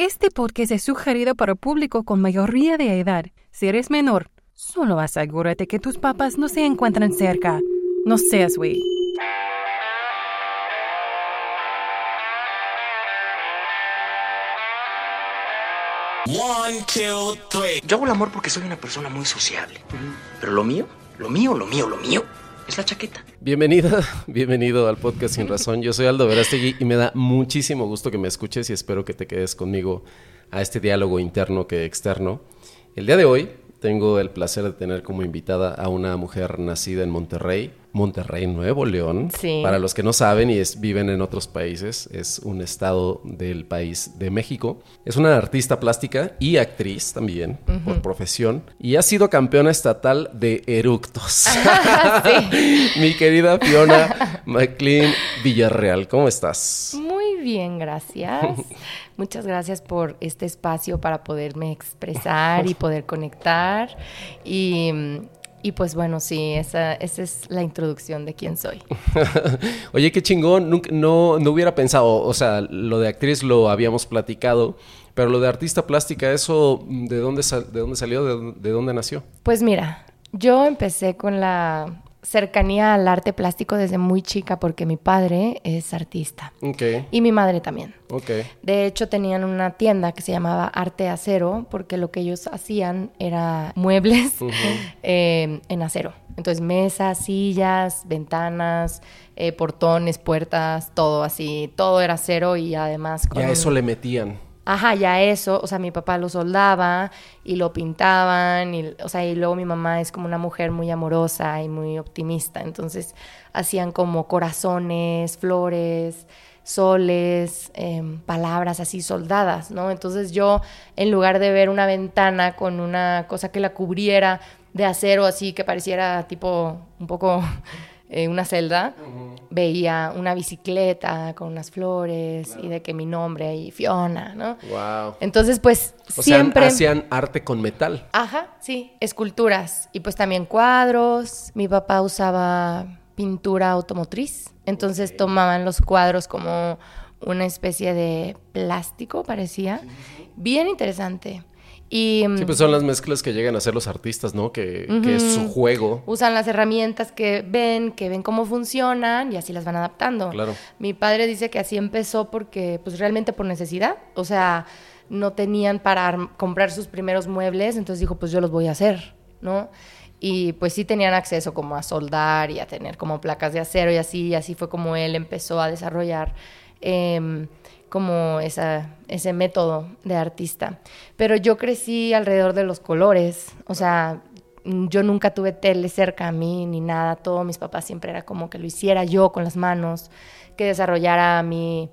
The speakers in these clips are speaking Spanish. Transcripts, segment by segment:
Este podcast es sugerido para público con mayoría de edad. Si eres menor, solo asegúrate que tus papás no se encuentran cerca. No seas güey. One, two, three. Yo hago el amor porque soy una persona muy sociable. Pero lo mío, lo mío, lo mío, lo mío es la chaqueta. Bienvenida, bienvenido al podcast Sin Razón. Yo soy Aldo Verástegui y me da muchísimo gusto que me escuches y espero que te quedes conmigo a este diálogo interno que externo. El día de hoy tengo el placer de tener como invitada a una mujer nacida en Monterrey, Monterrey, Nuevo León. Sí. Para los que no saben y es- viven en otros países, es un estado del país de México. Es una artista plástica y actriz también, por profesión. Y ha sido campeona estatal de eructos. Mi querida Fiona McLean Villarreal, ¿cómo estás? Muy bien, gracias. Muchas gracias por este espacio para poderme expresar y poder conectar. Y, y pues bueno, sí, esa, esa es la introducción de quién soy. Oye, qué chingón. Nunca- no, no hubiera pensado, o sea, lo de actriz lo habíamos platicado, pero lo de artista plástica, ¿eso de dónde, sal- de dónde salió? ¿De, de dónde nació? Pues mira, yo empecé con la cercanía al arte plástico desde muy chica porque mi padre es artista Ok, y mi madre también. ok. De hecho, tenían una tienda que se llamaba Arte Acero, porque lo que ellos hacían era muebles eh, en acero. Entonces, mesas, sillas, ventanas, eh, portones, puertas, todo así. Todo era acero y además con Ya un- eso le metían. Ajá, ya eso, o sea, mi papá lo soldaba y lo pintaban, y, o sea, y luego mi mamá es como una mujer muy amorosa y muy optimista, entonces hacían como corazones, flores, soles, em, palabras así soldadas, ¿no? Entonces yo, en lugar de ver una ventana con una cosa que la cubriera de acero así que pareciera tipo un poco eh, una celda, veía una bicicleta con unas flores y de que mi nombre ahí, Fiona, ¿no? Wow. Entonces, pues O siempre... sea, hacían arte con metal. Ajá, sí, esculturas y pues también cuadros. Mi papá usaba pintura automotriz, entonces tomaban los cuadros como una especie de plástico, parecía. Bien interesante. Y mm, Sí, pues son las mezclas que llegan a hacer los artistas, ¿no? Que, que es su juego. usan las herramientas que ven, que ven cómo funcionan y así las van adaptando. Claro. Mi padre dice que así empezó porque, pues realmente por necesidad. O sea, no tenían para comprar sus primeros muebles, entonces dijo, pues yo los voy a hacer, ¿no? Y pues sí tenían acceso como a soldar y a tener como placas de acero y así, y así fue como él empezó a desarrollar em, como ese método de artista. Pero yo crecí alrededor de los colores, o sea, yo nunca tuve tele cerca a mí ni nada, todo mis papás siempre era como que lo hiciera yo con las manos, que desarrollara mi,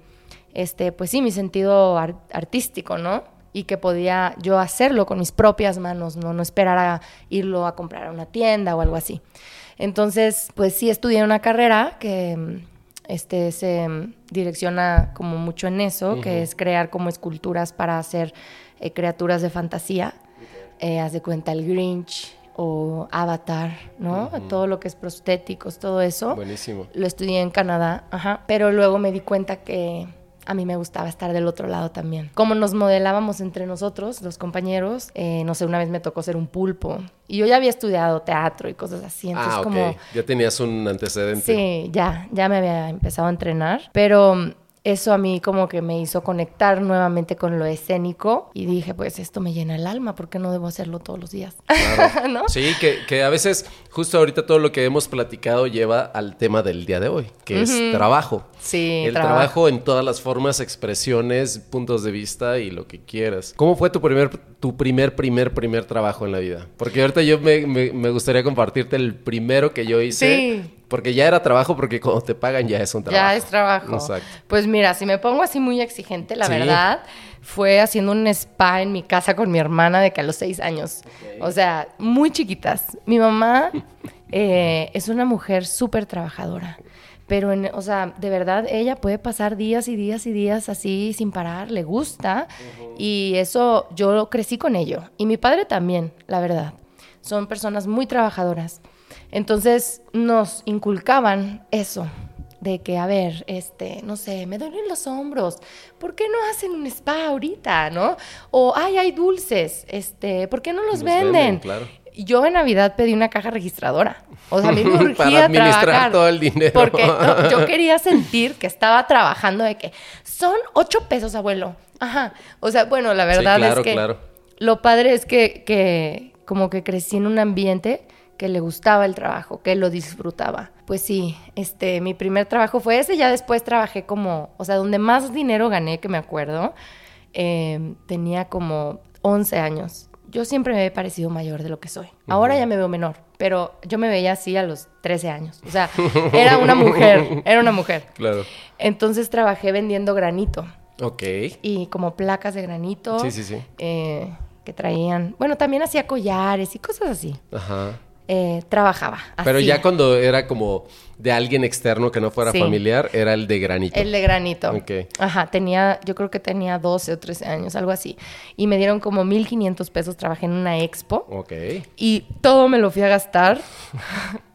este, pues sí, mi sentido ar- artístico, ¿no? Y que podía yo hacerlo con mis propias manos, ¿no? No esperar a irlo a comprar a una tienda o algo así. Entonces, pues sí estudié una carrera que este, se mm, direcciona como mucho en eso, que es crear como esculturas para hacer eh, criaturas de fantasía. Eh, haz de cuenta el Grinch o Avatar, ¿no? Todo lo que es prostéticos, todo eso. Buenísimo. Lo estudié en Canadá, ajá. Pero luego me di cuenta que a mí me gustaba estar del otro lado también. Como nos modelábamos entre nosotros, los compañeros, eh, no sé, una vez me tocó ser un pulpo. Y yo ya había estudiado teatro y cosas así. Entonces, ah, ok. como Ya tenías un antecedente. Sí, ya, ya me había empezado a entrenar, pero eso a mí como que me hizo conectar nuevamente con lo escénico y dije, pues esto me llena el alma, ¿por qué no debo hacerlo todos los días? Claro. ¿No? Sí, que, que a veces, justo ahorita todo lo que hemos platicado lleva al tema del día de hoy, que es trabajo. Sí, El trabajo. trabajo. en todas las formas, expresiones, puntos de vista y lo que quieras. ¿Cómo fue tu primer, tu primer, primer, primer trabajo en la vida? Porque ahorita yo me, me- me gustaría compartirte el primero que yo hice. Sí. Porque ya era trabajo, porque cuando te pagan ya es un trabajo. Ya es trabajo. Exacto. Pues mira, si me pongo así muy exigente, la Sí. verdad, fue haciendo un spa en mi casa con mi hermana de que a los seis años. O sea, muy chiquitas. Mi mamá eh, es una mujer súper trabajadora. Pero, en- o sea, de verdad, ella puede pasar días y días y días así sin parar, le gusta. Y eso, yo crecí con ello. Y mi padre también, la verdad. Son personas muy trabajadoras. Entonces, nos inculcaban eso, de que, a ver, este, no sé, me duelen los hombros, ¿por qué no hacen un spa ahorita, no? O, ay, hay dulces, este, ¿por qué no los, venden? claro. Yo en Navidad pedí una caja registradora. O sea, a mí me urgía Para administrar trabajar. todo el dinero. Porque no, yo quería sentir que estaba trabajando de que son ocho pesos, abuelo. Ajá. O sea, bueno, la verdad claro, es que claro. lo padre es que, que como que crecí en un ambiente que le gustaba el trabajo, que lo disfrutaba. Pues sí, este, mi primer trabajo fue ese, ya después trabajé como, o sea, donde más dinero gané, que me acuerdo, eh, tenía como 11 años. Yo siempre me he parecido mayor de lo que soy. Ahora ya me veo menor, pero yo me veía así a los 13 años. O sea, era una mujer, era una mujer. Claro. Entonces trabajé vendiendo granito Ok. y como placas de granito. Sí, sí, sí. eh, que traían. Bueno, también hacía collares y cosas así. Ajá. Eh, trabajaba. Pero hacía. ya cuando era como de alguien externo que no fuera Sí. familiar, era el de granito. El de granito. Ok. Ajá, tenía, yo creo que tenía 12 o 13 años, algo así. Y me dieron como 1500 pesos, trabajé en una expo. Ok. Y todo me lo fui a gastar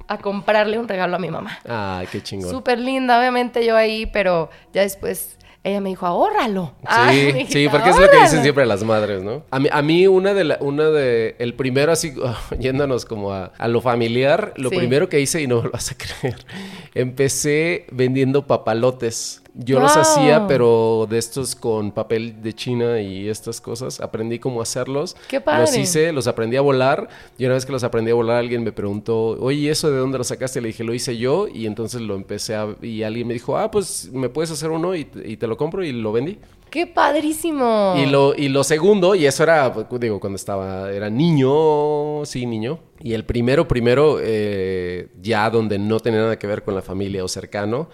a comprarle un regalo a mi mamá. Ay, qué chingón. Súper linda, obviamente yo ahí, pero ya después ella me dijo, ahórralo. Sí, Ay, sí, porque es lo que dicen siempre las madres, ¿no? A mí, a mí una de la, una de, el primero así, yéndonos como a, a lo familiar, lo Sí. primero que hice, y no me lo vas a creer, empecé vendiendo papalotes. Yo los hacía, pero de estos con papel de China y estas cosas. Aprendí cómo hacerlos. ¡Qué padre! Los hice, los aprendí a volar. Y una vez que los aprendí a volar, alguien me preguntó, oye, ¿y ¿eso de dónde lo sacaste? Le dije, lo hice yo. Y entonces lo empecé a... Y alguien me dijo, ah, pues me puedes hacer uno y, y te lo compro y lo vendí. ¡Qué padrísimo! Y lo, y lo segundo, y eso era, digo, cuando estaba, era niño, sí, niño. Y el primero, primero, eh, ya donde no tenía nada que ver con la familia o cercano,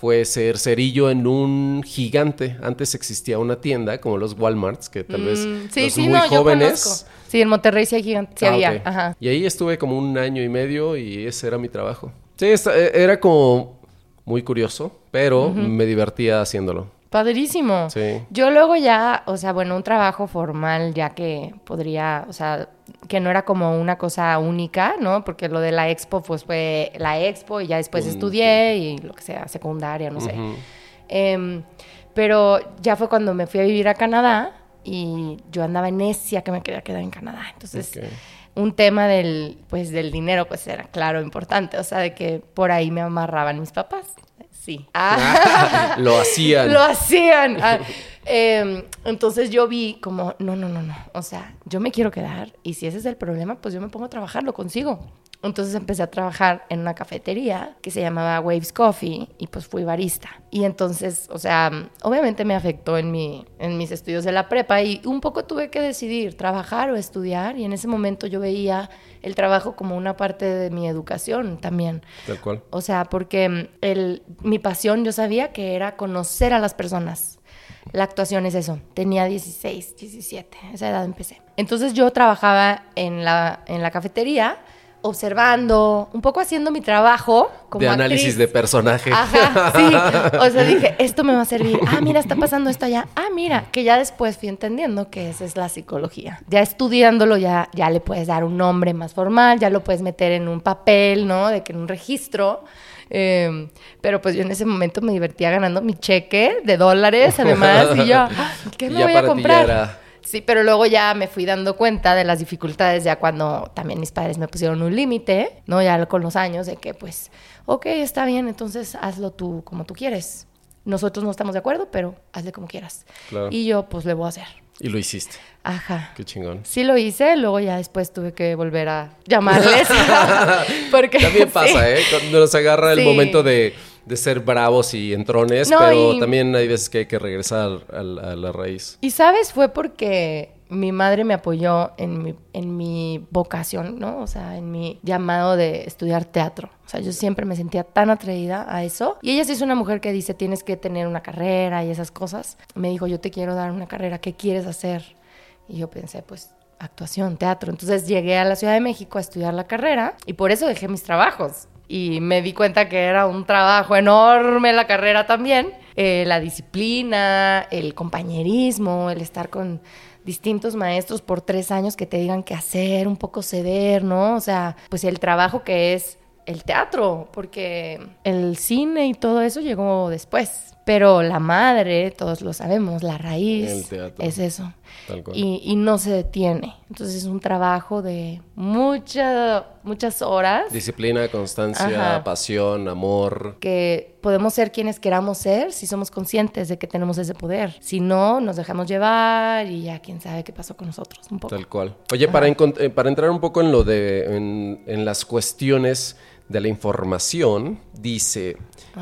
fue ser cerillo en un gigante. Antes existía una tienda, como los Walmarts, que tal vez Mm, sí, los sí, muy no, jóvenes... Sí, en Monterrey sí, hay gigante, sí Ah, había. Ajá. Y ahí estuve como un año y medio y ese era mi trabajo. Sí, esta- eh, era como muy curioso, pero me divertía haciéndolo. Padrísimo. Sí. Yo luego ya, o sea, bueno, un trabajo formal ya que podría, o sea, que no era como una cosa única, ¿no? Porque lo de la expo, pues fue la expo y ya después Un- estudié y lo que sea, secundaria, no sé. Em, pero ya fue cuando me fui a vivir a Canadá y yo andaba en necia que me quería quedar en Canadá. Entonces, un tema del, pues, del dinero, pues era claro, importante. O sea, de que por ahí me amarraban mis papás. Sí. Ah. Lo hacían. Lo hacían. Ah, em, entonces yo vi como, no, no, no, no. O sea, yo me quiero quedar y si ese es el problema, pues yo me pongo a trabajar, lo consigo. Entonces empecé a trabajar en una cafetería que se llamaba Waves Coffee y pues fui barista. Y entonces, o sea, obviamente me afectó en, mi, en mis estudios de la prepa y un poco tuve que decidir trabajar o estudiar y en ese momento yo veía el trabajo como una parte de mi educación también. Tal cual. O sea, porque el, mi pasión yo sabía que era conocer a las personas. La actuación es eso. Tenía 16, 17, esa edad empecé. Entonces yo trabajaba en la, en la cafetería, observando, un poco haciendo mi trabajo como de análisis actriz. de personaje. Ajá, sí. O sea, dije, esto me va a servir. Ah, mira, está pasando esto allá. Ah, mira, que ya después fui entendiendo que esa es la psicología. Ya estudiándolo, ya, ya le puedes dar un nombre más formal, ya lo puedes meter en un papel, ¿no? De que en un registro. Eh, pero pues yo en ese momento me divertía ganando mi cheque de dólares, además, y yo, ah, ¿qué me ya voy a comprar? era- Sí, pero luego ya me fui dando cuenta de las dificultades ya cuando también mis padres me pusieron un límite, ¿no? Ya con los años de que pues, ok, está bien, entonces hazlo tú como tú quieres. Nosotros no estamos de acuerdo, pero hazle como quieras. Claro. Y yo pues le voy a hacer. Y lo hiciste. Ajá. Qué chingón. Sí lo hice, luego ya después tuve que volver a llamarles. porque También sí. pasa, ¿eh? Cuando nos agarra el momento de, de ser bravos y entrones, No, pero y- también hay veces que hay que regresar a la raíz. Y sabes, fue porque mi madre me apoyó en mi, en mi vocación, ¿no? O sea, en mi llamado de estudiar teatro. O sea, yo siempre me sentía tan atraída a eso. Y ella sí es una mujer que dice, tienes que tener una carrera y esas cosas. Me dijo, yo te quiero dar una carrera, ¿qué quieres hacer? Y yo pensé, pues actuación, teatro. Entonces llegué a la Ciudad de México a estudiar la carrera y por eso dejé mis trabajos. Y me di cuenta que era un trabajo enorme la carrera también. Eh, la disciplina, el compañerismo, el estar con distintos maestros por tres años que te digan qué hacer, un poco ceder, ¿no? O sea, pues el trabajo que es el teatro, porque el cine y todo eso llegó después. Pero la madre, todos lo sabemos, la raíz es eso. Y, no se detiene. Entonces es un trabajo de mucha, muchas horas. Disciplina, constancia, pasión, amor. Que podemos ser quienes queramos ser si somos conscientes de que tenemos ese poder. Si no, nos dejamos llevar y ya quién sabe qué pasó con nosotros. Un poco. Tal cual. Oye, para, eh, para entrar un poco en lo de, en, en las cuestiones de la información dice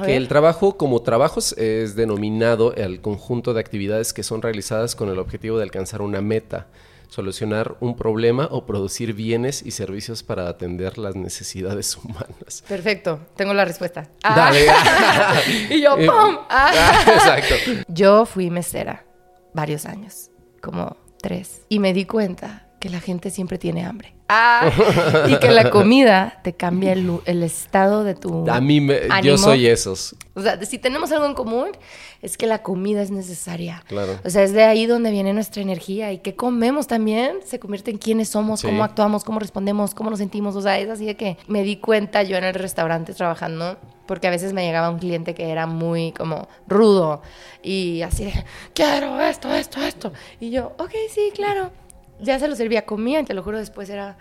que el trabajo como trabajos es denominado el conjunto de actividades que son realizadas con el objetivo de alcanzar una meta, solucionar un problema o producir bienes y servicios para atender las necesidades humanas. Perfecto, tengo la respuesta. Dale. y yo, ¡pum! Ah. Exacto. Yo fui mesera varios años, como tres, y me di cuenta que la gente siempre tiene hambre. Ah, y que la comida te cambia el, estado de tu. A mí, me, yo soy esos. O sea, si tenemos algo en común, es que la comida es necesaria. Claro. O sea, es de ahí donde viene nuestra energía. Y que comemos también se convierte en quiénes somos, cómo actuamos, cómo respondemos, cómo nos sentimos. O sea, es así de que me di cuenta yo en el restaurante trabajando porque a veces me llegaba un cliente que era muy como rudo y así de, quiero esto, esto, esto. Y yo, ok, sí, claro ya se lo servía, comía, te lo juro, después era,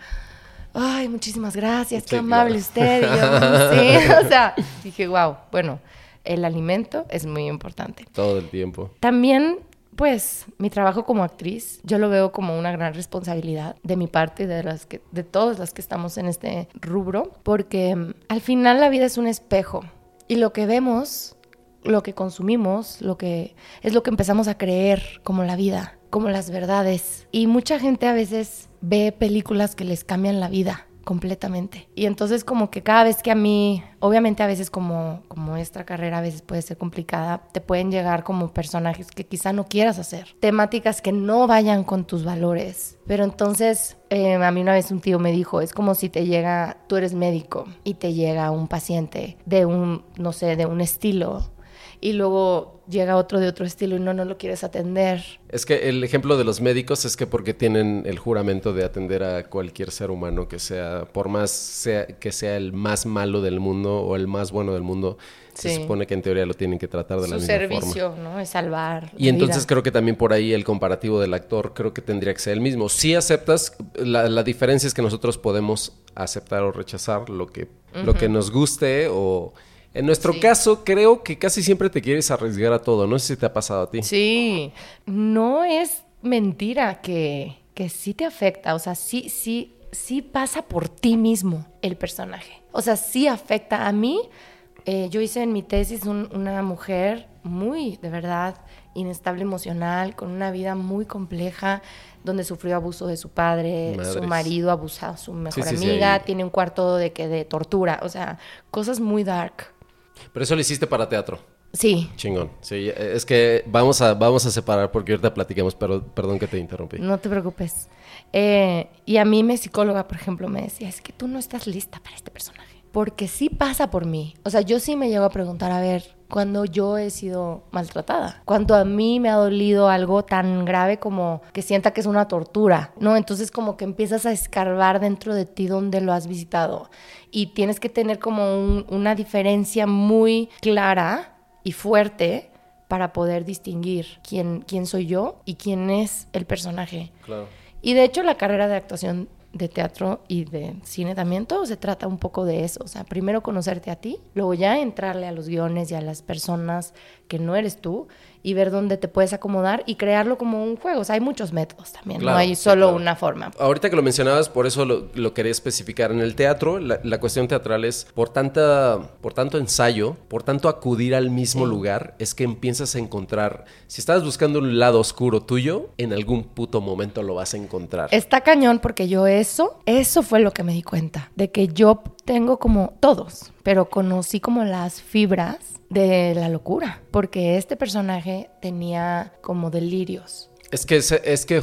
ay, muchísimas gracias, qué amable usted. Y yo, sí, o sea, dije, wow, bueno, el alimento es muy importante. Todo el tiempo. También, pues, mi trabajo como actriz, yo lo veo como una gran responsabilidad de mi parte y de, las que, de todas las que estamos en este rubro, porque mm, al final la vida es un espejo y lo que vemos lo que consumimos, lo que es lo que empezamos a creer como la vida como las verdades. Y mucha gente a veces ve películas que les cambian la vida completamente. Y entonces como que cada vez que a mí, obviamente a veces como, como esta carrera a veces puede ser complicada, te pueden llegar como personajes que quizá no quieras hacer, temáticas que no vayan con tus valores. Pero entonces eh, a mí una vez un tío me dijo, es como si te llega, tú eres médico y te llega un paciente de un, no sé, de un estilo y luego llega otro de otro estilo y no, no lo quieres atender. Es que el ejemplo de los médicos es que porque tienen el juramento de atender a cualquier ser humano que sea, por más sea, que sea el más malo del mundo o el más bueno del mundo, se supone que en teoría lo tienen que tratar de la misma forma. Su servicio, ¿no? Es salvar. Y entonces creo que también por ahí el comparativo del actor creo que tendría que ser el mismo. Si aceptas, la, la diferencia es que nosotros podemos aceptar o rechazar lo que, lo que nos guste o en nuestro caso, creo que casi siempre te quieres arriesgar a todo. No sé si te ha pasado a ti. Sí, no es mentira que, que sí te afecta. O sea, sí, sí, sí pasa por ti mismo el personaje. O sea, sí afecta a mí. Eh, yo hice en mi tesis una mujer muy, de verdad, inestable emocional, con una vida muy compleja, donde sufrió abuso de su padre, su marido abusado, su mejor amiga, tiene un cuarto de que de tortura, o sea, cosas muy dark. Pero eso lo hiciste para teatro. Sí. Chingón. Sí, es que vamos a, vamos a separar porque ahorita platiquemos, pero perdón que te interrumpí. No te preocupes. Eh, y a mí mi psicóloga, por ejemplo, me decía, es que tú no estás lista para este personaje. Porque sí pasa por mí. O sea, yo sí me llego a preguntar, a ver, cuando yo he sido maltratada, cuando a mí me ha dolido algo tan grave como que sienta que es una tortura, ¿no? Entonces como que empiezas a escarbar dentro de ti donde lo has visitado y tienes que tener como una diferencia muy clara y fuerte para poder distinguir quién, quién soy yo y quién es el personaje. Claro. Y de hecho la carrera de actuación de teatro y de cine también, todo se trata un poco de eso. O sea, primero conocerte a ti, luego ya entrarle a los guiones y a las personas que no eres tú y ver dónde te puedes acomodar y crearlo como un juego. O sea, hay muchos métodos también, no hay solo una forma. Ahorita que lo mencionabas, por eso lo, quería especificar. En el teatro, la, cuestión teatral es por, tanta, por tanto ensayo, por tanto acudir al mismo lugar, es que empiezas a encontrar, si estás buscando un lado oscuro tuyo, en algún puto momento lo vas a encontrar. Está cañón porque yo eso, eso fue lo que me di cuenta, de que yo tengo como todos, pero conocí como las fibras de la locura, porque este personaje tenía como delirios. Es que, es, que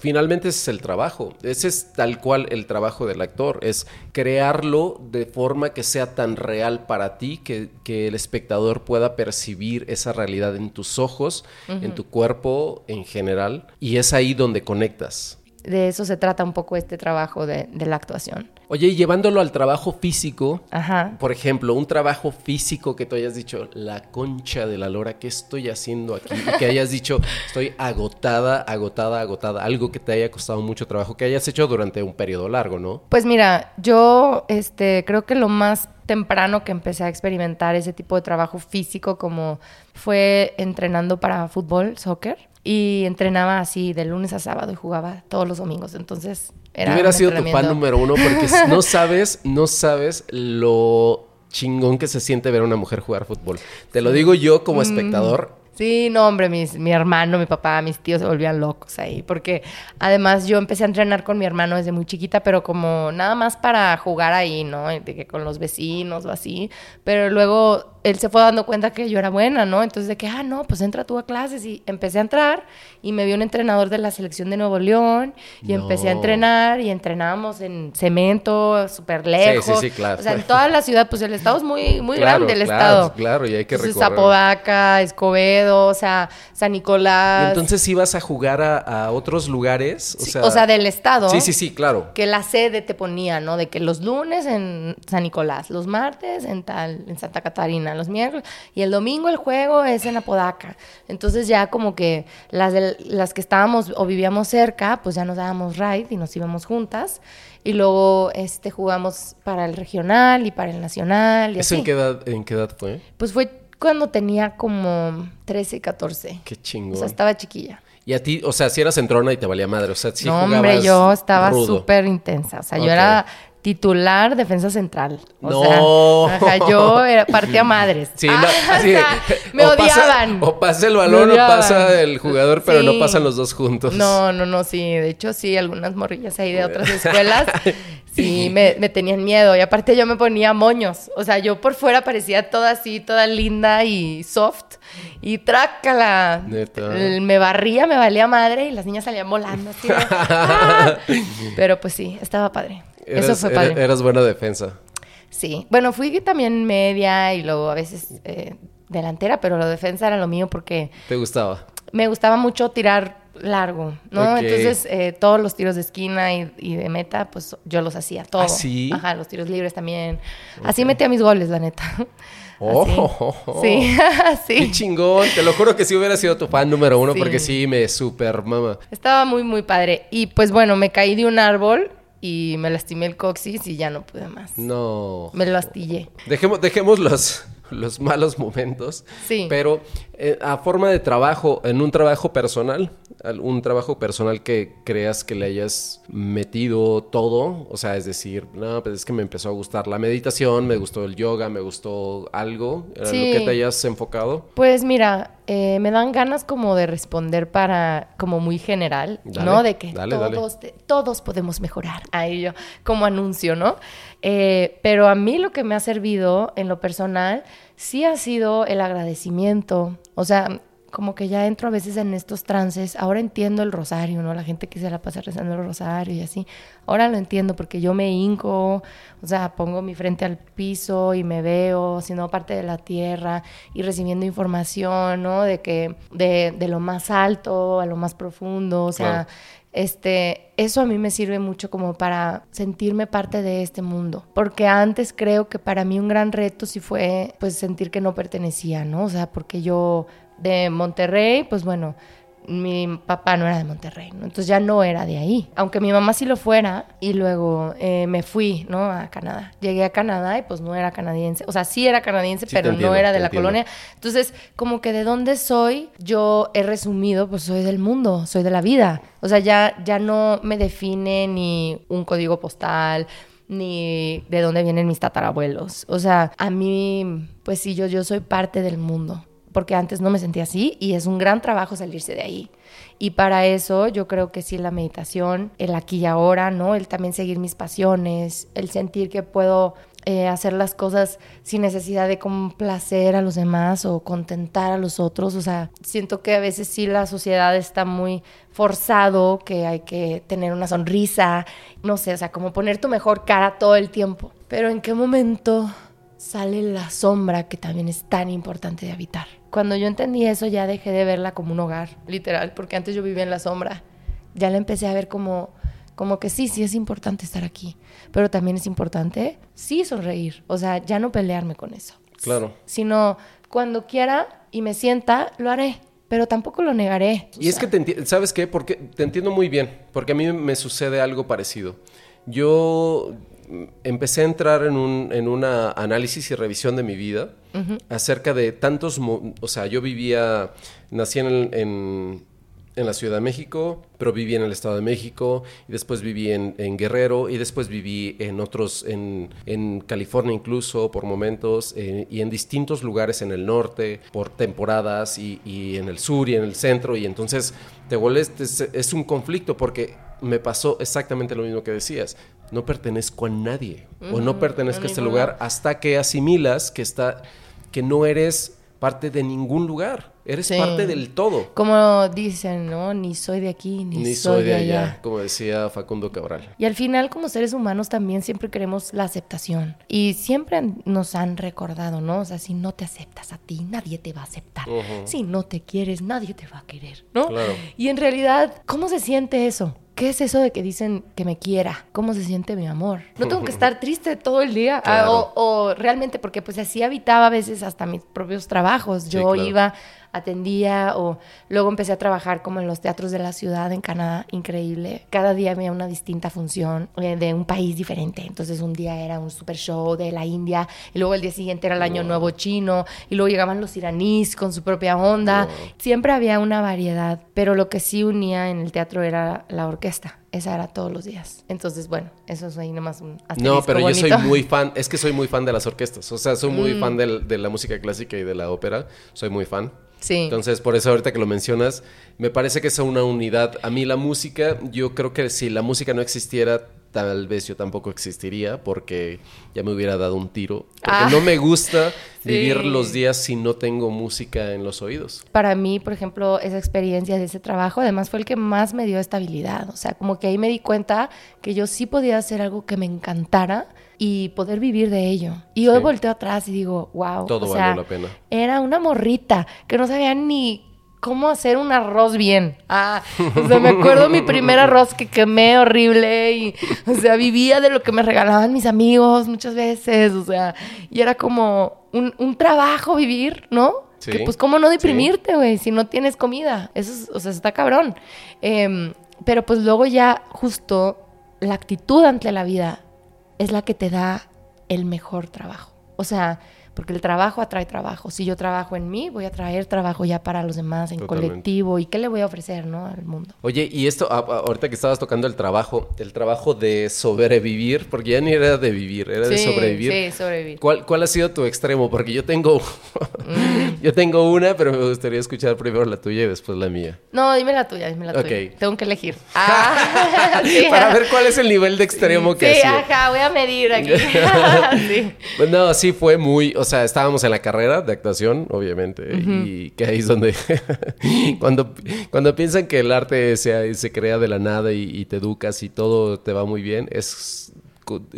finalmente ese es el trabajo, ese es tal cual el trabajo del actor, es crearlo de forma que sea tan real para ti que, el espectador pueda percibir esa realidad en tus ojos, en tu cuerpo en general, y es ahí donde conectas. De eso se trata un poco este trabajo de, de la actuación. Oye, y llevándolo al trabajo físico, Ajá. por ejemplo, un trabajo físico que tú hayas dicho, la concha de la lora, ¿qué estoy haciendo aquí? Y que hayas dicho, estoy agotada, agotada, agotada, algo que te haya costado mucho trabajo, que hayas hecho durante un periodo largo, ¿no? Pues mira, yo este, creo que lo más temprano que empecé a experimentar ese tipo de trabajo físico como fue entrenando para fútbol, soccer, y entrenaba así de lunes a sábado y jugaba todos los domingos, entonces era Yo hubiera sido tu entrenamiento. número uno porque no sabes, no sabes lo chingón que se siente ver a una mujer jugar fútbol. Te lo digo yo como espectador. Sí, no, hombre, mis- mi hermano, mi papá, mis tíos se volvían locos ahí, porque además yo empecé a entrenar con mi hermano desde muy chiquita, pero como nada más para jugar ahí, ¿no? De que con los vecinos o así, pero luego él se fue dando cuenta que yo era buena, ¿no? Entonces de que, ah, no, pues entra tú a clases y empecé a entrar y me vio un entrenador de la selección de Nuevo León y No. empecé a entrenar y entrenábamos en cemento, súper lejos. sí, sí, claro. O sea, en toda la ciudad, pues el estado es muy, muy Claro, grande, el claro, estado. claro, y hay que Entonces, recorrer. Apodaca, Escobedo, o sea, San Y Nicolás. entonces ibas a jugar a, a otros lugares. O Sí, sea, o sea, del estado. Sí, sí, sí, claro. Que la sede te ponía, ¿no? De que los lunes en San Nicolás, los martes en tal, en Santa Catarina, los miércoles, y el domingo el juego es en Apodaca. Entonces ya como que las, del- las que estábamos o vivíamos cerca, pues ya nos dábamos ride y nos íbamos juntas. Y luego este, jugamos para el regional y para el nacional y ¿Eso así. en qué, edad, en qué edad fue? Pues fue cuando tenía como 13, 14. Qué chingón. O sea, estaba chiquilla. Y a ti, o sea, si eras entrona y te valía madre, o sea, si no, hombre, yo estaba súper intensa. O sea, yo era titular defensa central. O No. sea, ajá, yo era, partía madres. Sí, Ah, no, o así sea, me o pasa- odiaban. o pasa el balón o pasa el jugador, pero no pasan los dos juntos. No, no, no, sí. De hecho, sí, algunas morrillas ahí de otras escuelas, sí, me, me tenían miedo. Y aparte yo me ponía moños. O sea, yo por fuera parecía toda así, toda linda y soft. Y trácala. Me barría, me valía madre y las niñas salían volando así. de, ¡ah! Pero pues sí, estaba padre. Eso fue padre. eras buena defensa. Sí. Bueno, fui también media y luego a veces eh, delantera, pero la defensa era lo mío porque ¿Te gustaba? me gustaba mucho tirar largo, ¿no? Entonces, eh, todos los tiros de esquina y, y de meta, pues yo los hacía, todo. ¿Ah, sí? Ajá, los tiros libres también. Así metía mis goles, la neta. Oh, Así. Sí, Qué sí. chingón. Te lo juro que sí hubiera sido tu fan número uno Sí. porque sí me super mama. Estaba muy, muy padre. Y pues bueno, me caí de un árbol y me lastimé el coxis y ya no pude más. No. Me lo astillé. Dejemos, dejemos los, los malos momentos. Sí. Pero eh, a forma de trabajo, en un trabajo personal, al- un trabajo personal que creas que le hayas metido todo, o sea, es decir, no, pues es que me empezó a gustar la meditación, me gustó el yoga, me gustó algo, ¿era Sí. lo que te hayas enfocado? Pues mira, eh, me dan ganas como de responder para, como muy general, Dale, ¿no? De que dale, dale. todos, te- todos podemos mejorar. Ahí yo, como anuncio, ¿no? Eh, pero a mí lo que me ha servido en lo personal sí ha sido el agradecimiento. O sea, como que ya entro a veces en estos trances. Ahora entiendo el rosario, ¿no? La gente que se la pasa rezando el rosario y así. Ahora lo entiendo porque yo me hinco, o sea, pongo mi frente al piso y me veo siendo parte de la tierra y recibiendo información, ¿no? De que, de, de lo más alto a lo más profundo, o sea. Este, eso a mí me sirve mucho como para sentirme parte de este mundo, porque antes creo que para mí un gran reto sí fue pues sentir que no pertenecía, ¿no? O sea, porque yo de Monterrey, pues bueno, mi papá no era de Monterrey, ¿no? Entonces ya no era de ahí, aunque mi mamá sí lo fuera y luego eh, me fui, ¿no? A Canadá. Llegué a Canadá y pues no era canadiense, o sea, sí era canadiense, Sí, pero entiendo, no era de la entiendo. colonia. Entonces, como que de dónde soy, yo he resumido, pues soy del mundo, soy de la vida. O sea, ya, ya no me define ni un código postal, ni de dónde vienen mis tatarabuelos. O sea, a mí, pues sí, yo, yo soy parte del mundo. Porque antes no me sentía así y es un gran trabajo salirse de ahí. Y para eso yo creo que sí la meditación, el aquí y ahora, ¿no? El también seguir mis pasiones, el sentir que puedo eh, hacer las cosas sin necesidad de complacer a los demás o contentar a los otros. O sea, siento que a veces sí la sociedad está muy forzado, que hay que tener una sonrisa, no sé, o sea, como poner tu mejor cara todo el tiempo. Pero ¿en qué momento sale la sombra que también es tan importante de habitar? Cuando yo entendí eso ya dejé de verla como un hogar, literal, porque antes yo vivía en la sombra. Ya la empecé a ver como Como que sí, sí es importante estar aquí, pero también es importante sí sonreír, o sea, ya no pelearme con eso. Claro. Sino cuando quiera y me sienta, lo haré pero tampoco lo negaré. Y es que te ¿sabes qué? Porque te entiendo muy bien, porque a mí me sucede algo parecido. Yo empecé a entrar en un en una análisis y revisión de mi vida acerca de tantos, o sea, yo vivía, nací en en la Ciudad de México, pero viví en el Estado de México, y después viví en, Guerrero, y después viví en otros, en, en California incluso, por momentos, eh, y en distintos lugares en el norte, por temporadas, y, y, en el sur y en el centro, y entonces te vuelves, es, un conflicto, porque me pasó exactamente lo mismo que decías, no pertenezco a nadie, o no pertenezco a este lugar, hasta que asimilas que, está, que no eres parte de ningún lugar. Eres parte del todo. Como dicen, ¿no? Ni soy de aquí, ni, soy, de allá. Como decía Facundo Cabral. Y al final, como seres humanos, también siempre queremos la aceptación. Y siempre nos han recordado, ¿no? O sea, si no te aceptas a ti, nadie te va a aceptar. Si no te quieres, nadie te va a querer, ¿no? Claro. Y en realidad, ¿cómo se siente eso? ¿Qué es eso de que dicen que me quiera? ¿Cómo se siente mi amor? No tengo que estar triste todo el día. Ah, o, realmente, porque pues así habitaba a veces hasta mis propios trabajos. Yo iba atendía o luego empecé a trabajar como en los teatros de la ciudad en Canadá, increíble. Cada día había una distinta función eh, de un país diferente. Entonces un día era un super show de la India y luego el día siguiente era el Año Nuevo chino y luego llegaban los iraníes con su propia onda. Siempre había una variedad, pero lo que sí unía en el teatro era la orquesta. Esa era todos los días. Entonces, bueno, eso es ahí nomás un No, pero yo soy muy fan, es que soy muy fan de las orquestas. O sea, soy muy mm. fan de la música clásica y de la ópera. Soy muy fan. Entonces, por eso ahorita que lo mencionas, me parece que es una unidad. A mí la música, yo creo que si la música no existiera, tal vez yo tampoco existiría porque ya me hubiera dado un tiro. Porque ah. no me gusta vivir los días si no tengo música en los oídos. Para mí, por ejemplo, esa experiencia de ese trabajo, además fue el que más me dio estabilidad. O sea, como que ahí me di cuenta que yo sí podía hacer algo que me encantara y poder vivir de ello. Y hoy volteo atrás y digo, wow. Todo valió la pena. Era una morrita que no sabía ni cómo hacer un arroz bien. Ah, o sea, me acuerdo mi primer arroz que quemé horrible y, o sea, vivía de lo que me regalaban mis amigos muchas veces, o sea, y era como un, trabajo vivir, ¿no? Que pues cómo no deprimirte, güey, si no tienes comida. Eso es, o sea, está cabrón. Em, pero pues luego ya justo la actitud ante la vida es la que te da el mejor trabajo. O sea, porque el trabajo atrae trabajo. Si yo trabajo en mí, voy a traer trabajo ya para los demás, en colectivo. ¿Y qué le voy a ofrecer, no, al mundo? Oye, y esto, ahorita que estabas tocando el trabajo, el trabajo de sobrevivir, porque ya ni era de vivir, era de sobrevivir. Sí, sobrevivir. ¿Cuál, ¿Cuál ha sido tu extremo? Porque yo tengo, mm. yo tengo una, pero me gustaría escuchar primero la tuya y después la mía. No, dime la tuya, dime la tuya. Tengo que elegir. Ah, para ver cuál es el nivel de extremo que Sí, ajá, voy a medir aquí. sí. No, sí fue muy o sea, estábamos en la carrera de actuación, obviamente, y que ahí es donde, cuando, cuando piensan que el arte se, se crea de la nada y, te educas y todo te va muy bien, es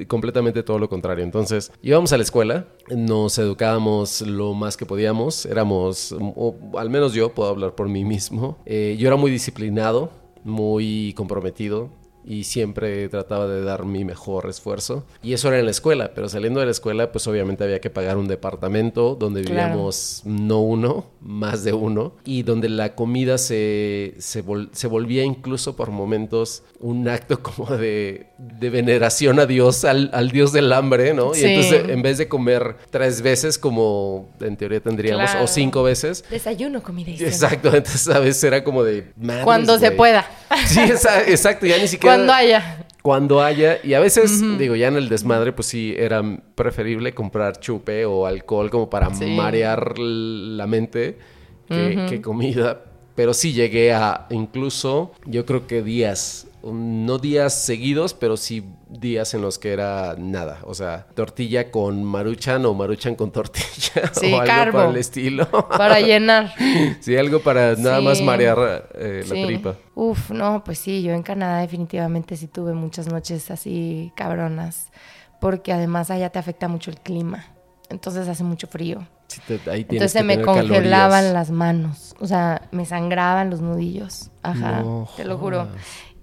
completamente todo lo contrario. Entonces, íbamos a la escuela, nos educábamos lo más que podíamos, éramos, o al menos yo puedo hablar por mí mismo, eh, yo era muy disciplinado, muy comprometido, y siempre trataba de dar mi mejor esfuerzo. Y eso era en la escuela, pero saliendo de la escuela, pues obviamente había que pagar un departamento donde vivíamos no uno, más de uno, y donde la comida se, se, volvía incluso por momentos un acto como de, de veneración a Dios, al, al, Dios del hambre, ¿no? Y entonces en vez de comer tres veces como en teoría tendríamos, o cinco veces. Desayuno, comida y Exacto, entonces a veces era como de... Cuando se pueda. Sí, exacto, ya ni siquiera cuando haya. Cuando haya. Y a veces, digo, ya en el desmadre, pues sí, era preferible comprar chupe o alcohol como para marear la mente que, comida. Pero sí llegué a incluso, yo creo que días no días seguidos, pero sí días en los que era nada. O sea, tortilla con maruchan o maruchan con tortilla. o algo para el estilo. Para llenar. sí, algo para nada más marear eh, la tripa. Uf, no, pues sí, yo en Canadá definitivamente sí tuve muchas noches así cabronas. Porque además allá te afecta mucho el clima. Entonces hace mucho frío. Entonces se me congelaban las manos. O sea, me sangraban los nudillos. Ajá, te lo juro.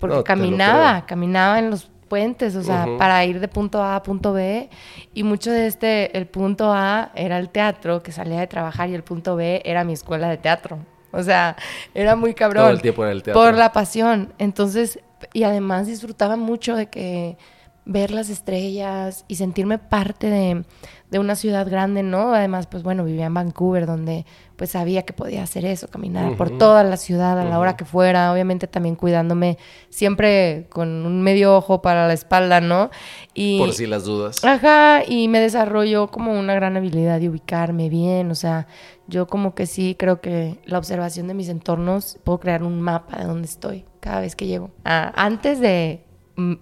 Porque caminaba, caminaba en los puentes, o sea, para ir de punto A a punto B. Y mucho de este, el punto A era el teatro, que salía de trabajar, y el punto B era mi escuela de teatro. O sea, era muy cabrón. Todo el tiempo era el teatro. Por la pasión. Entonces, y además disfrutaba mucho de que ver las estrellas y sentirme parte de, de, una ciudad grande, ¿no? Además, pues bueno, vivía en Vancouver, donde pues sabía que podía hacer eso, caminar por toda la ciudad a la hora que fuera, obviamente también cuidándome siempre con un medio ojo para la espalda, ¿no? Y, por si las dudas. Ajá, y me desarrolló como una gran habilidad de ubicarme bien, o sea, yo como que sí creo que la observación de mis entornos, puedo crear un mapa de dónde estoy cada vez que llego. Ah, antes de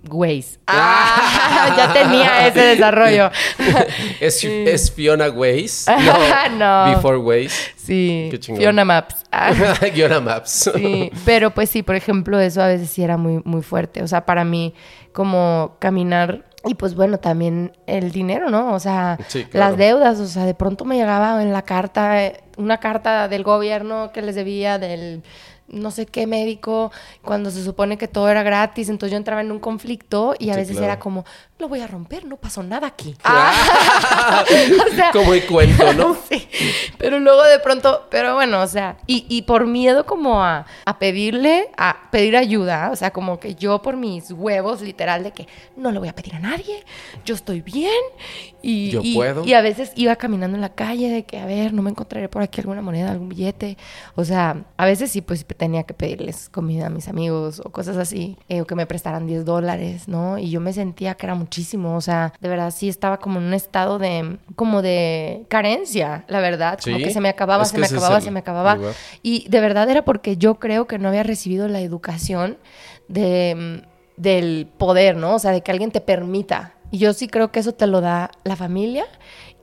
Waze. Ah, ya tenía ese desarrollo. ¿Es, Fiona Waze? No, Before Waze. Sí, Fiona Maps. Fiona Maps. sí, pero pues sí, por ejemplo, eso a veces sí era muy, muy fuerte. O sea, para mí, como caminar y pues bueno, también el dinero, ¿no? O sea, las deudas, o sea, de pronto me llegaba en la carta, una carta del gobierno que les debía del no sé qué médico, cuando se supone que todo era gratis, entonces yo entraba en un conflicto y a veces era como, lo voy a romper, no pasó nada aquí. Ah. como el cuento, ¿no? sí, pero luego de pronto, pero bueno, o sea, y, y por miedo como a, a, pedirle, a pedir ayuda, o sea, como que yo por mis huevos, literal, de que no le voy a pedir a nadie, yo estoy bien y, yo puedo. y a veces iba caminando en la calle de que, a ver, no me encontraré por aquí alguna moneda, algún billete, o sea, a veces sí, pues tenía que pedirles comida a mis amigos o cosas así, eh, o que me prestaran 10 dólares, ¿no? Y yo me sentía que era muchísimo, o sea, de verdad sí estaba como en un estado de, como de carencia, la verdad, como que se me acababa, se me acababa, se me acababa. Y de verdad era porque yo creo que no había recibido la educación de, del poder, ¿no? O sea, de que alguien te permita. Y yo sí creo que eso te lo da la familia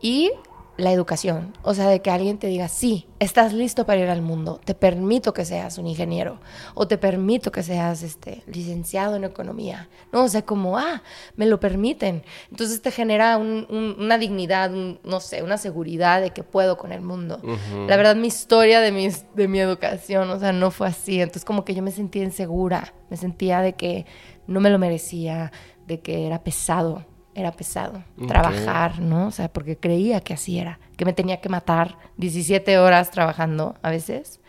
y la educación, o sea, de que alguien te diga, sí, estás listo para ir al mundo, te permito que seas un ingeniero o te permito que seas este, licenciado en economía, ¿no? O sea, como, ah, me lo permiten. Entonces te genera una dignidad, no sé, una seguridad de que puedo con el mundo. La verdad, mi historia de, mis, de mi educación, o sea, no fue así. Entonces como que yo me sentía insegura, me sentía de que no me lo merecía, de que era pesado era pesado trabajar, ¿no? O sea, porque creía que así era, que me tenía que matar 17 horas trabajando a veces,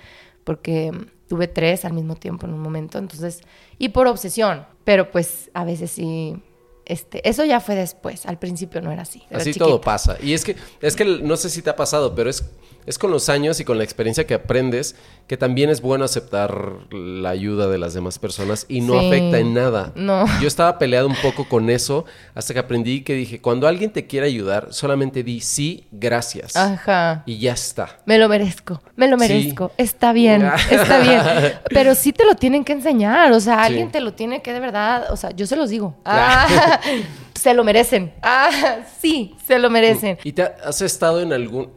porque tuve tres al mismo tiempo en un momento, entonces, y por obsesión, pero pues a veces sí este, eso ya fue después, al principio no era así. Así todo pasa. Y es que, es que no sé si te ha pasado, pero es es con los años y con la experiencia que aprendes que también es bueno aceptar la ayuda de las demás personas y no afecta en nada. No. Yo estaba peleado un poco con eso hasta que aprendí que dije, cuando alguien te quiere ayudar, solamente di sí, gracias. Ajá. Y ya está. Me lo merezco, me lo merezco. Está bien, está bien. Pero sí te lo tienen que enseñar, o sea, alguien te lo tiene que de verdad, o sea, yo se los digo. Ah, se lo merecen. Ah, sí, se lo merecen. ¿Y te has estado en algún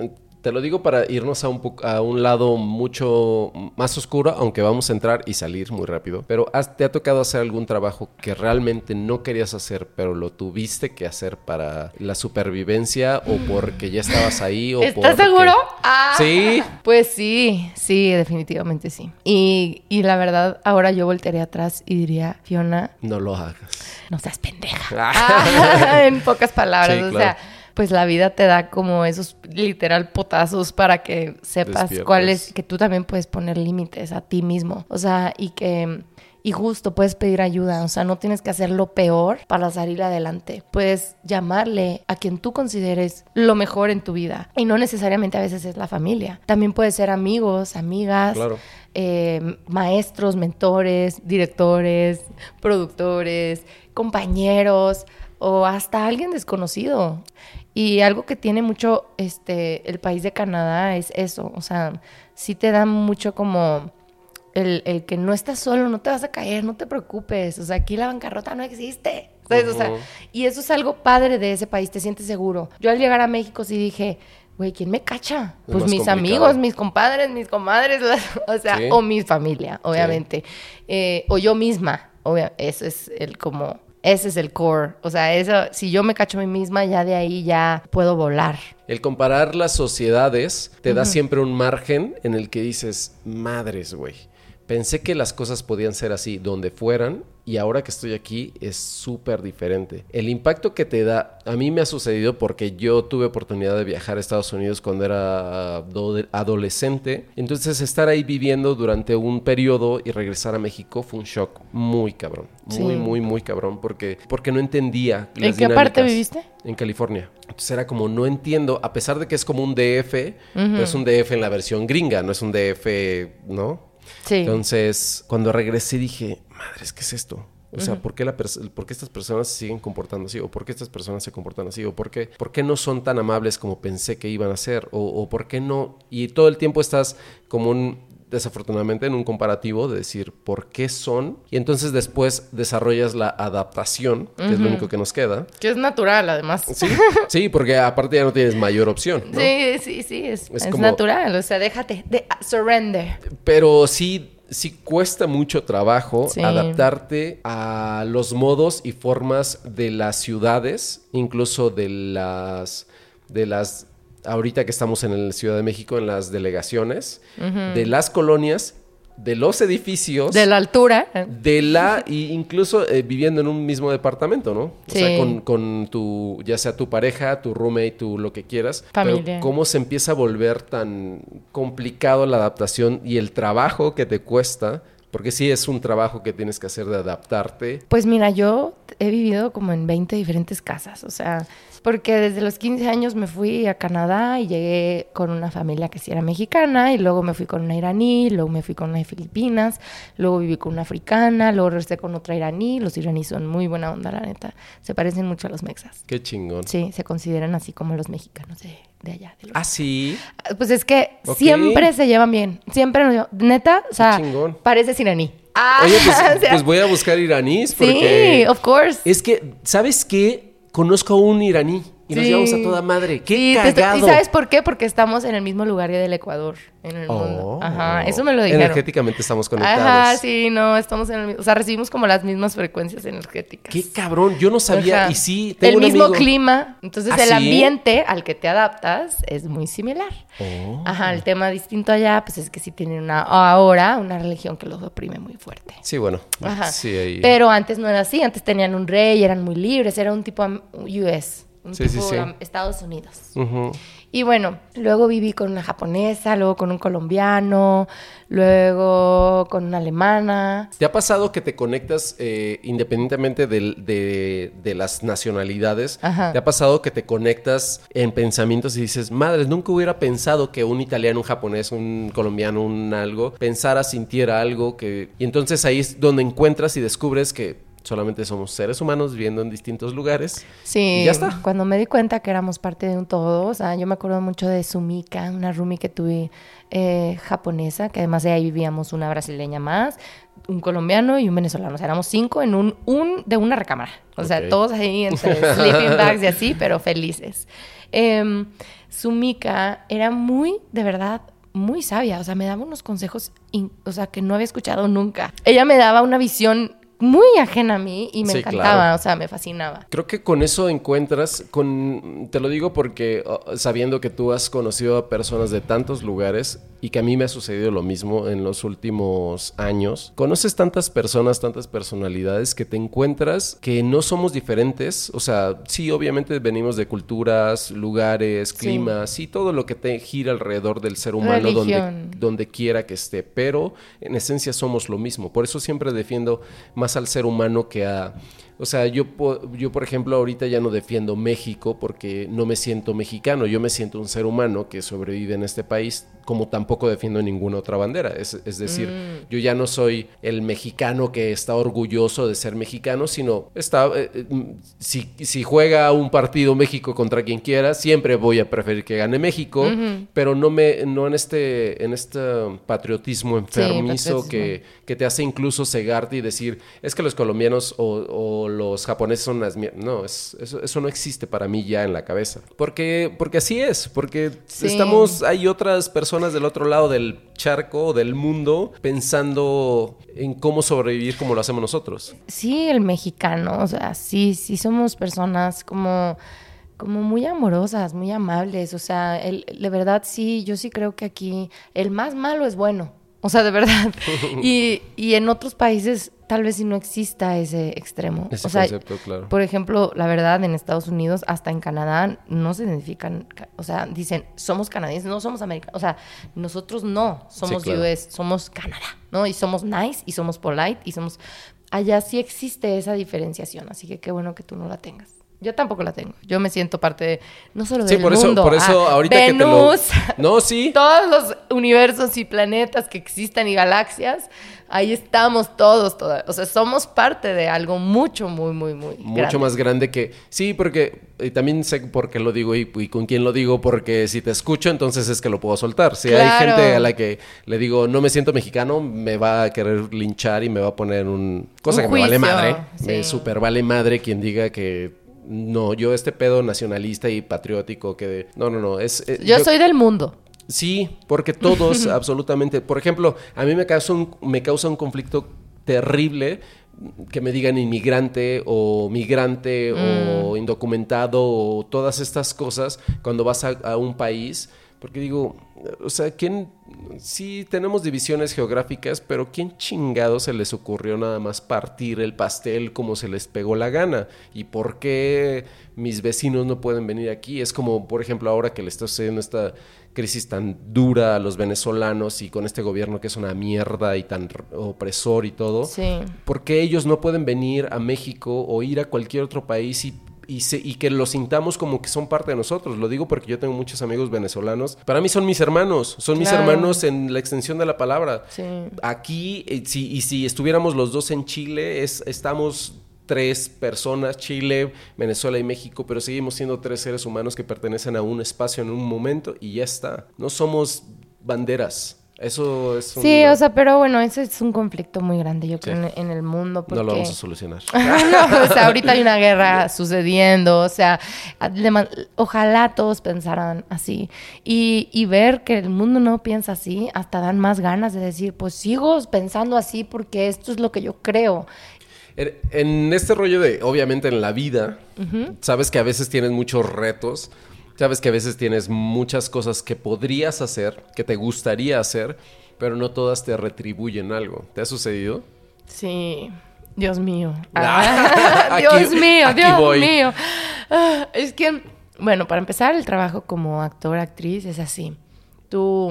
te lo digo para irnos a un, a un lado mucho más oscuro, aunque vamos a entrar y salir muy rápido. Pero ¿te ha tocado hacer algún trabajo que realmente no querías hacer, pero lo tuviste que hacer para la supervivencia o porque ya estabas ahí? O ¿Estás seguro? Ah, sí. Pues sí, sí, definitivamente sí. Y, y la verdad, ahora yo voltearía atrás y diría, Fiona. No lo hagas. No seas pendeja. Ah, en pocas palabras. o sea pues la vida te da como esos literal potazos para que sepas cuáles, que tú también puedes poner límites a ti mismo. O sea, y que y justo puedes pedir ayuda, o sea, no tienes que hacer lo peor para salir adelante. Puedes llamarle a quien tú consideres lo mejor en tu vida. Y no necesariamente a veces es la familia. También puede ser amigos, amigas, eh, maestros, mentores, directores, productores, compañeros o hasta alguien desconocido. Y algo que tiene mucho este, el país de Canadá es eso, o sea, sí te da mucho como el, el, que no estás solo, no te vas a caer, no te preocupes, o sea, aquí la bancarrota no existe. O sea, y eso es algo padre de ese país, te sientes seguro. Yo al llegar a México sí dije, güey, ¿quién me cacha? pues mis amigos, mis compadres, mis comadres, o sea, o mi familia, obviamente. Eh, o yo misma, obviamente, eso es el como ese es el core. O sea, eso, si yo me cacho a mí misma, ya de ahí ya puedo volar. El comparar las sociedades te da siempre un margen en el que dices, madres, güey. Pensé que las cosas podían ser así donde fueran y ahora que estoy aquí es súper diferente. El impacto que te da, a mí me ha sucedido porque yo tuve oportunidad de viajar a Estados Unidos cuando era adolescente, entonces estar ahí viviendo durante un periodo y regresar a México fue un shock muy cabrón, muy, muy, muy cabrón, porque, porque no entendía. ¿En qué parte viviste? En California. Entonces era como, no entiendo, a pesar de que es como un DF, pero es un DF en la versión gringa, no es un DF, ¿no? Sí. Entonces, cuando regresé dije, madres, ¿qué es esto? O sea, ¿por qué, la ¿por qué estas personas se siguen comportando así? ¿O por qué estas personas se comportan así? ¿O por qué, por qué no son tan amables como pensé que iban a ser? ¿O, o por qué no? Y todo el tiempo estás como un desafortunadamente en un comparativo de decir por qué son y entonces después desarrollas la adaptación, que es lo único que nos queda. Que es natural además. Sí, sí porque aparte ya no tienes mayor opción. Sí, sí, sí, es, es, natural, o sea, déjate, de, surrender. Pero sí sí cuesta mucho trabajo adaptarte a los modos y formas de las ciudades, incluso de las de las ahorita que estamos en la Ciudad de México, en las delegaciones, de las colonias, de los edificios. De la altura. De la, incluso eh, viviendo en un mismo departamento, ¿no? O sea, con, tu, ya sea tu pareja, tu roommate, tu lo que quieras. Familia. cómo se empieza a volver tan complicado la adaptación y el trabajo que te cuesta porque sí es un trabajo que tienes que hacer de adaptarte. Pues mira, yo he vivido como en 20 diferentes casas, o sea, porque desde los 15 años me fui a Canadá y llegué con una familia que sí era mexicana, y luego me fui con una iraní, luego me fui con una de Filipinas, luego viví con una africana, luego regresé con otra iraní. Los iraníes son muy buena onda, la neta. Se parecen mucho a los mexas. Qué chingón. Sí, se consideran así como los mexicanos de, de allá. ah, sí. Pues es que siempre se llevan bien. Siempre, neta, o sea, parece iraní. Ah, Oye, pues, pues, voy a buscar iraníes porque... Sí, of course. Es que, ¿sabes qué? Conozco a un iraní y nos llevamos a toda madre. ¡Qué cagado! ¿Y sabes por qué? Porque estamos en el mismo lugar del Ecuador, en el mundo. Oh. Ajá, eso me lo dijeron. Energéticamente estamos conectados. Ajá, sí, no, estamos en el mismo... O sea, recibimos como las mismas frecuencias energéticas. ¡Qué cabrón! Yo no sabía. Y sí, tengo El mismo clima. Entonces, ¿Ah, el ambiente al que te adaptas es muy similar. Oh. Ajá, el tema distinto allá, pues es que sí tienen una... Ahora, una religión que los oprime muy fuerte. Sí, bueno. Ajá. Sí, ahí... Pero antes no era así. Antes tenían un rey, eran muy libres. Era un tipo US un tipo Estados Unidos. Y bueno, luego viví con una japonesa, luego con un colombiano, luego con una alemana. ¿Te ha pasado que te conectas eh, independientemente de, de, las nacionalidades? ¿Te ha pasado que te conectas en pensamientos y dices, madres, nunca hubiera pensado que un italiano, un japonés, un colombiano, un algo, pensara, sintiera algo que... Y entonces ahí es donde encuentras y descubres que solamente somos seres humanos viviendo en distintos lugares. Sí, y ya está. Cuando me di cuenta que éramos parte de un todo, o sea, yo me acuerdo mucho de Sumika, una roomie que tuve eh, japonesa, que además de ahí vivíamos una brasileña más, un colombiano y un venezolano. O sea, éramos cinco en un, un de una recámara. O sea, todos ahí entre sleeping bags y así, pero felices. Eh, Sumika era muy, de verdad, muy sabia. O sea, me daba unos consejos, o sea, que no había escuchado nunca. Ella me daba una visión muy ajena a mí y me encantaba, o sea, me fascinaba. Creo que con eso encuentras, con, te lo digo porque oh, sabiendo que tú has conocido a personas de tantos lugares y que a mí me ha sucedido lo mismo en los últimos años, conoces tantas personas, tantas personalidades que te encuentras que no somos diferentes, o sea, sí, obviamente venimos de culturas, lugares, climas, y todo lo que te gira alrededor del ser humano donde, donde quiera que esté, pero en esencia somos lo mismo, por eso siempre defiendo más al ser humano que a o sea, yo, yo, por ejemplo, ahorita ya no defiendo México porque no me siento mexicano, yo me siento un ser humano que sobrevive en este país, como tampoco defiendo ninguna otra bandera. Es, decir, mm. yo ya no soy el mexicano que está orgulloso de ser mexicano, sino está, eh, eh, si, si, juega un partido México contra quien quiera, siempre voy a preferir que gane México, pero no, me, no en, este, en este patriotismo enfermizo que, que, te hace incluso cegarte y decir, es que los colombianos o los japoneses son las... No, eso, no existe para mí ya en la cabeza. Porque, porque así es, porque estamos, hay otras personas del otro lado del charco, del mundo, pensando en cómo sobrevivir como lo hacemos nosotros. Sí, el mexicano, o sea, sí, sí somos personas como como muy amorosas, muy amables, o sea, el, de verdad sí, yo sí creo que aquí el más malo es bueno, o sea, de verdad. y, y en otros países tal vez si no exista ese extremo. Ese o sea, concepto, claro. por ejemplo, la verdad, en Estados Unidos, hasta en Canadá, no se identifican, ca- o sea, dicen, somos canadienses, no somos americanos. O sea, nosotros no somos claro. US, somos Canadá, ¿no? Y somos nice, y somos polite, y somos... Allá sí existe esa diferenciación, así que qué bueno que tú no la tengas. Yo tampoco la tengo. Yo me siento parte de, no solo Sí, del por eso, mundo, por eso ah, ahorita que te lo... Venus, No, sí. todos los universos y planetas que existan y galaxias, ahí estamos todos, toda- o sea, somos parte de algo mucho, muy, muy, muy Mucho grande. más grande que... Sí, porque y también sé por qué lo digo y, y con quién lo digo, porque si te escucho, entonces es que lo puedo soltar. Si hay gente a la que le digo, no me siento mexicano, me va a querer linchar y me va a poner un... Cosa Un que me vale madre. sí. Me super vale madre quien diga que... No, yo este pedo nacionalista y patriótico que... de- no, no, no. Es, eh, yo, soy del mundo. Sí, porque todos, absolutamente. Por ejemplo, a mí me causa un, me causa un conflicto terrible que me digan inmigrante o migrante o indocumentado o todas estas cosas cuando vas a, a un país. Porque digo, o sea, ¿quién? Sí, tenemos divisiones geográficas, pero ¿quién chingado se les ocurrió nada más partir el pastel como se les pegó la gana? ¿Y por qué mis vecinos no pueden venir aquí? Es como, por ejemplo, ahora que le está sucediendo esta crisis tan dura a los venezolanos y con este gobierno que es una mierda y tan opresor y todo. Sí. ¿Por qué ellos no pueden venir a México o ir a cualquier otro país y, y, se- y que lo sintamos como que son parte de nosotros? Lo digo porque yo tengo muchos amigos venezolanos. Para mí son mis hermanos, son mis hermanos en la extensión de la palabra. Sí. Aquí, eh, si, y si estuviéramos los dos en Chile, es, estamos tres personas, Chile, Venezuela y México, pero seguimos siendo tres seres humanos que pertenecen a un espacio en un momento y ya está. No somos banderas. Eso es un- Sí, o sea, pero bueno, ese es un conflicto muy grande, yo creo, Sí. en, el mundo. Porque... No lo vamos a solucionar. no, o sea, ahorita hay una guerra sucediendo, o sea, ojalá todos pensaran así. Y, y ver que el mundo no piensa así, hasta dan más ganas de decir, pues sigo pensando así porque esto es lo que yo creo. En, este rollo de, obviamente, en la vida, sabes que a veces tienes muchos retos, sabes que a veces tienes muchas cosas que podrías hacer, que te gustaría hacer, pero no todas te retribuyen algo. ¿Te ha sucedido? Sí, Dios mío. Ah, Ah, Dios mío, aquí Dios voy. mío. Ah, Es que, bueno, para empezar, el trabajo como actor, actriz es así. Tú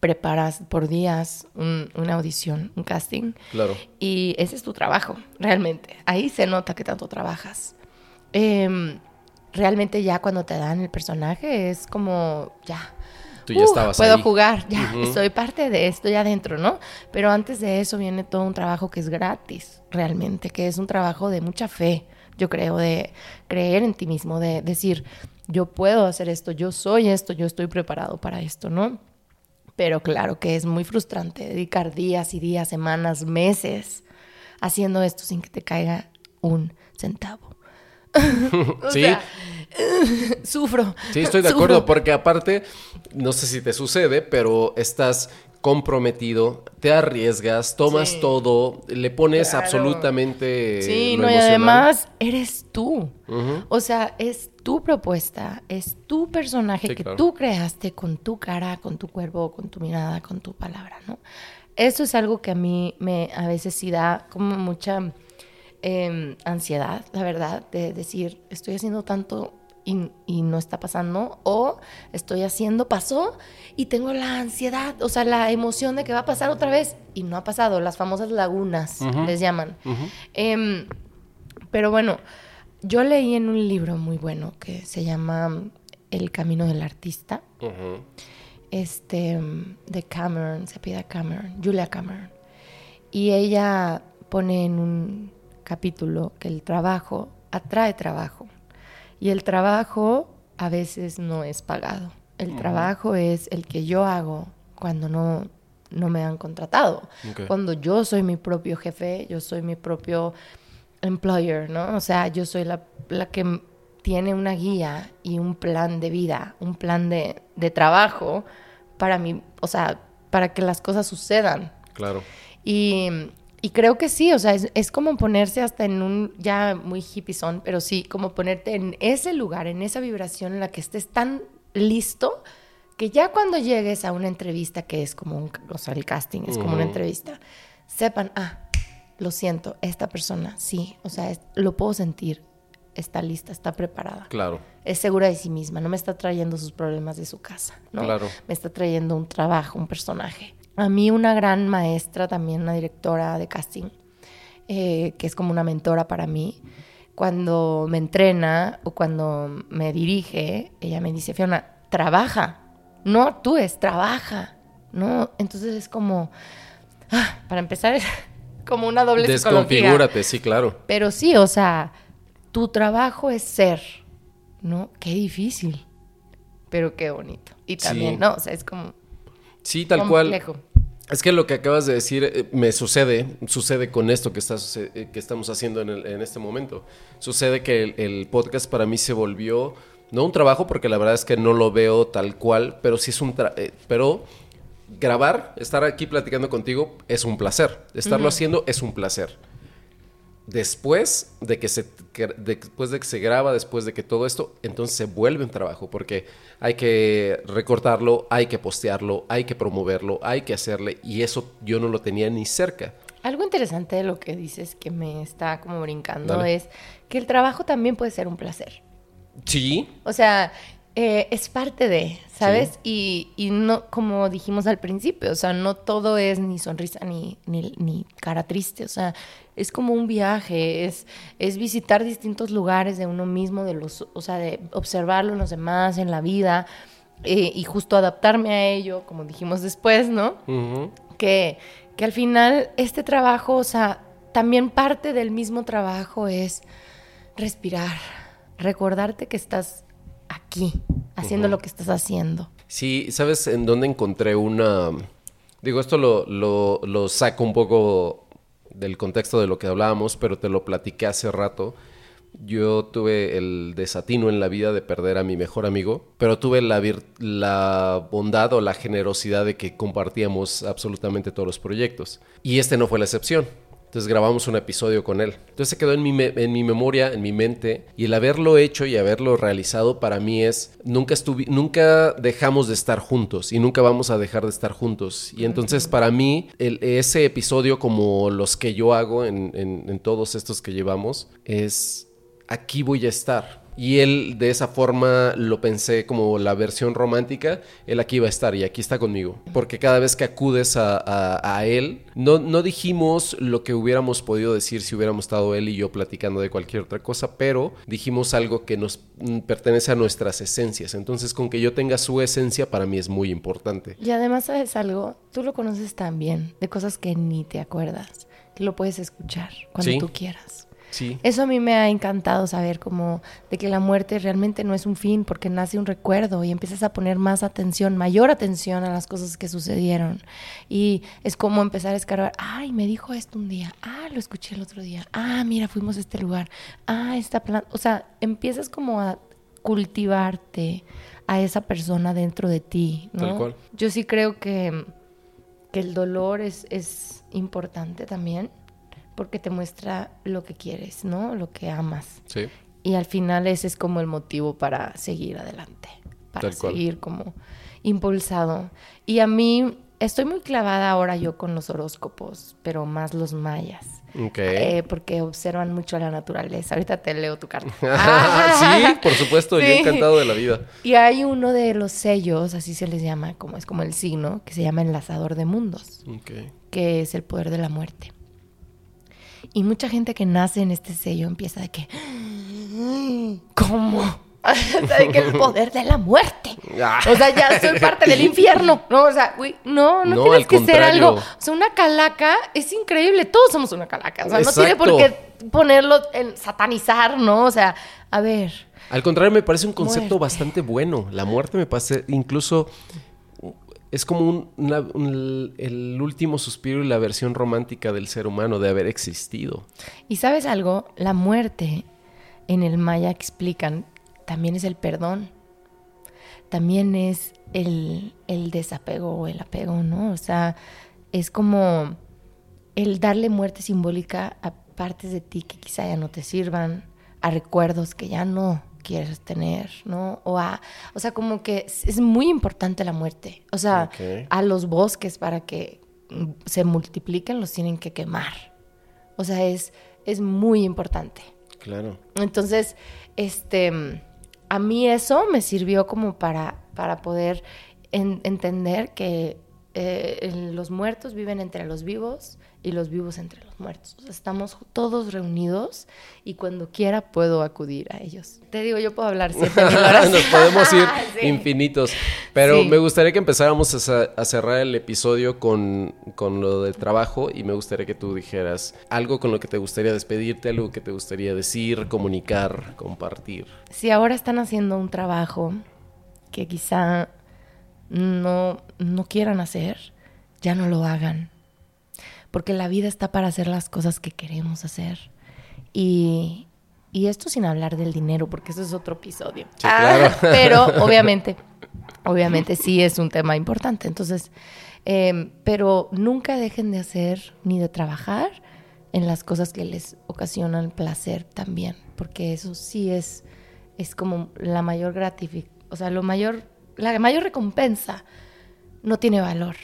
preparas por días un- una audición, un casting. Claro. Y ese es tu trabajo, realmente. Ahí se nota que tanto trabajas. Em, realmente ya cuando te dan el personaje es como, ya. Tú ya Uh, estabas Puedo ahí. jugar, ya. Soy parte de esto ya adentro, ¿no? Pero antes de eso viene todo un trabajo que es gratis, realmente, que es un trabajo de mucha fe, yo creo, de creer en ti mismo, de decir, yo puedo hacer esto, yo soy esto, yo estoy preparado para esto, ¿no? Pero claro que es muy frustrante dedicar días y días, semanas, meses haciendo esto sin que te caiga un centavo. O Sí. sea, sufro. Sí, estoy de sufro. acuerdo, porque aparte, no sé si te sucede, pero estás comprometido, te arriesgas, tomas Sí. todo, le pones Claro. absolutamente. Sí, lo no, y además eres tú. O sea, es tu propuesta, es tu personaje Sí, que claro. tú creaste con tu cara, con tu cuerpo, con tu mirada, con tu palabra, ¿no? Eso es algo que a mí me a veces sí da como mucha eh, ansiedad, la verdad, de decir, estoy haciendo tanto y, y no está pasando, o estoy haciendo, pasó, y tengo la ansiedad, o sea, la emoción de que va a pasar otra vez, y no ha pasado, las famosas lagunas, les llaman. Em, pero bueno, yo leí en un libro muy bueno que se llama El Camino del Artista, este, de Cameron, se pide Cameron, Julia Cameron. Y ella pone en un capítulo que el trabajo atrae trabajo. Y el trabajo a veces no es pagado. El trabajo es el que yo hago cuando no, no me han contratado. Cuando yo soy mi propio jefe, yo soy mi propio employer, ¿no? O sea, yo soy la, la que tiene una guía y un plan de vida, un plan de, de trabajo para mí, o sea, para que las cosas sucedan. Claro. Y, y creo que sí, o sea, es, es como ponerse hasta en un, ya muy hippie son, pero sí, como ponerte en ese lugar, en esa vibración en la que estés tan listo que ya cuando llegues a una entrevista que es como un, o sea, el casting es como una entrevista, sepan, ah, lo siento, esta persona, sí, o sea, lo puedo sentir, está lista, está preparada. Claro. Es segura de sí misma, no me está trayendo sus problemas de su casa, ¿no? Claro. Me está trayendo un trabajo, un personaje. A mí una gran maestra, también una directora de casting, eh, que es como una mentora para mí, cuando me entrena o cuando me dirige, ella me dice, Fiona, trabaja, no actúes, trabaja, ¿no? Entonces es como, ah, para empezar, es como una doble Desconfigúrate, sí, claro. Pero sí, o sea, tu trabajo es ser, ¿no? Qué difícil, pero qué bonito. Y también, ¿no? O sea, es como... Sí, tal complejo. cual. Es que lo que acabas de decir eh, me sucede, sucede con esto que, estás, eh, que estamos haciendo en, este momento. Sucede que el, podcast para mí se volvió, no un trabajo, porque la verdad es que no lo veo tal cual, pero sí es un... Eh, pero grabar, estar aquí platicando contigo es un placer. Estarlo haciendo es un placer después de que se después de que se graba, después de que todo esto, entonces se vuelve un trabajo porque hay que recortarlo, hay que postearlo, hay que promoverlo, hay que hacerle y eso yo no lo tenía ni cerca. Algo interesante de lo que dices que me está como brincando es que el trabajo también puede ser un placer. Sí. O sea, eh, es parte de, ¿sabes? Y, y, no, como dijimos al principio, o sea, no todo es ni sonrisa ni, ni, ni, cara triste, o sea, es como un viaje, es, es visitar distintos lugares de uno mismo, de los, o sea, de observarlo en los demás, en la vida, eh, y justo adaptarme a ello, como dijimos después, ¿no? que, que al final este trabajo, o sea, también parte del mismo trabajo es respirar, recordarte que estás aquí, haciendo lo que estás haciendo. Sí, ¿sabes en dónde encontré una... Digo, esto lo, lo, saco un poco del contexto de lo que hablábamos, pero te lo platiqué hace rato. Yo tuve el desatino en la vida de perder a mi mejor amigo, pero tuve la, la, bondad o la generosidad de que compartíamos absolutamente todos los proyectos. Y este no fue la excepción. Entonces grabamos un episodio con él. Entonces se quedó en mi, en mi memoria, en mi mente, y el haberlo hecho y haberlo realizado para mí es, nunca, nunca dejamos de estar juntos y nunca vamos a dejar de estar juntos. Y entonces para mí ese episodio, como los que yo hago en, en todos estos que llevamos, es, aquí voy a estar y él de esa forma lo pensé como la versión romántica, él aquí va a estar y aquí está conmigo. Porque cada vez que acudes a, él, no, no dijimos lo que hubiéramos podido decir si hubiéramos estado él y yo platicando de cualquier otra cosa, pero dijimos algo que nos pertenece a nuestras esencias. Entonces con que yo tenga su esencia para mí es muy importante. Y además sabes algo, tú lo conoces tan bien, de cosas que ni te acuerdas, que lo puedes escuchar cuando tú quieras. Eso a mí me ha encantado saber como de que la muerte realmente no es un fin porque nace un recuerdo y empiezas a poner más atención, mayor atención a las cosas que sucedieron. Y es como empezar a escarbar, ay, me dijo esto un día, ah, lo escuché el otro día, ah, mira, fuimos a este lugar, ah, esta planta, o sea, empiezas como a cultivarte a esa persona dentro de ti. Tal cual. Yo sí creo que, que el dolor es, es importante también porque te muestra lo que quieres, ¿no? Lo que amas. Sí. Y al final ese es como el motivo para seguir adelante, para seguir como impulsado. Y a mí estoy muy clavada ahora yo con los horóscopos, pero más los mayas. Okay. Eh, porque observan mucho la naturaleza. Ahorita te leo tu carta. sí, por supuesto, yo encantado de la vida. Y hay uno de los sellos, así se les llama, como es como el signo, que se llama enlazador de mundos, okay. que es el poder de la muerte. Y mucha gente que nace en este sello empieza de que, ¿cómo? de que el poder de la muerte. O sea, ya soy parte del infierno. No, o sea, uy, no, no, tienes que ser algo. O sea, una calaca es increíble. Todos somos una calaca. O sea, no tiene por qué ponerlo en satanizar, ¿no? O sea, a ver. Al contrario, me parece un concepto bastante bueno. La muerte me parece incluso es como el último suspiro y la versión romántica del ser humano de haber existido. Y sabes algo, la muerte en el maya explican, también es el perdón, también es el, el desapego o el apego, ¿no? O sea, es como el darle muerte simbólica a partes de ti que quizá ya no te sirvan, a recuerdos que ya no quieres tener, ¿no? O a, o sea, como que es muy importante la muerte. O sea, a los bosques para que se multipliquen los tienen que quemar. O sea, es, es muy importante. Claro. Entonces, este, a mí eso me sirvió como para, para poder entender que eh, los muertos viven entre los vivos y los vivos entre los muertos. estamos todos reunidos y cuando quiera puedo acudir a ellos. Te digo, yo puedo hablar siete horas. Nos podemos ir infinitos. Pero me gustaría que empezáramos a, cerrar el episodio con, con, lo del trabajo y me gustaría que tú dijeras algo con lo que te gustaría despedirte, algo que te gustaría decir, comunicar, compartir. Si ahora están haciendo un trabajo que quizá no, no quieran hacer, ya no lo hagan. Porque la vida está para hacer las cosas que queremos hacer. Y, esto sin hablar del dinero, porque eso es otro episodio. Ah, pero obviamente, obviamente sí es un tema importante. Entonces, em, pero nunca dejen de hacer ni de trabajar en las cosas que les ocasionan placer también, porque eso sí es, es como la mayor gratificación, o sea, lo mayor la mayor recompensa no tiene valor.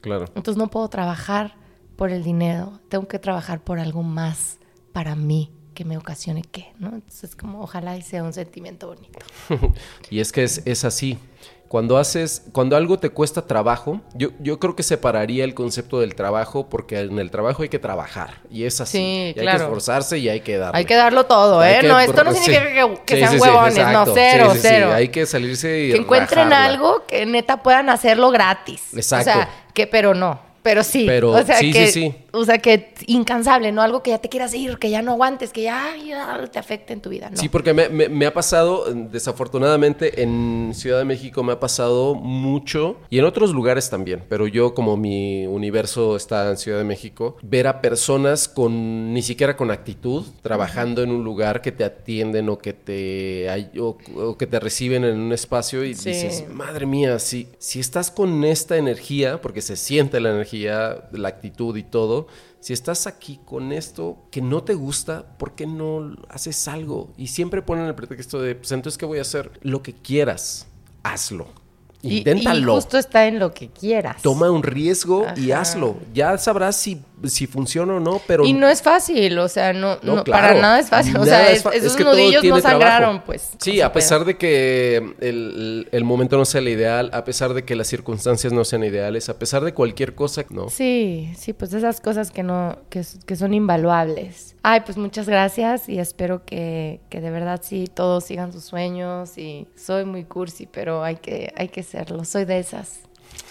Claro. Entonces no puedo trabajar por el dinero, tengo que trabajar por algo más para mí que me ocasione qué, ¿no? Entonces como ojalá y sea un sentimiento bonito. y es que es, es así. Cuando haces, cuando algo te cuesta trabajo, yo, yo creo que separaría el concepto del trabajo porque en el trabajo hay que trabajar y es así. Sí, claro. Hay que esforzarse y hay que darlo. Hay que darlo todo, ¿eh? no, esto no significa que, sean huevones, no, cero, cero. Hay que salirse y Que encuentren algo que neta puedan hacerlo gratis. Exacto. O sea, que, pero no, pero sí. Pero o sea, sí, que, sí, sí. O sea, que incansable, ¿no? Algo que ya te quieras ir, que ya no aguantes, que ya, te afecte en tu vida, ¿no? Sí, porque me, ha pasado, desafortunadamente, en Ciudad de México me ha pasado mucho, y en otros lugares también, pero yo como mi universo está en Ciudad de México, ver a personas con, ni siquiera con actitud, trabajando en un lugar que te atienden o que te, o, que te reciben en un espacio y dices, madre mía, si, si estás con esta energía, porque se siente la energía, la actitud y todo, si estás aquí con esto que no te gusta, ¿por qué no haces algo? Y siempre ponen el pretexto de, pues entonces, ¿qué voy a hacer? Lo que quieras, hazlo. Inténtalo. Y, justo está en lo que quieras. Toma un riesgo y hazlo. Ya sabrás si si funciona o no, pero... Y no es fácil, o sea, no, no, para nada es fácil. o sea, esos nudillos no sangraron, pues. Sí, a pesar de que el, momento no sea el ideal, a pesar de que las circunstancias no sean ideales, a pesar de cualquier cosa, ¿no? Sí, sí, pues esas cosas que no, que, que son invaluables. Ay, pues muchas gracias y espero que, que de verdad sí todos sigan sus sueños y soy muy cursi, pero hay que, hay que serlo, soy de esas.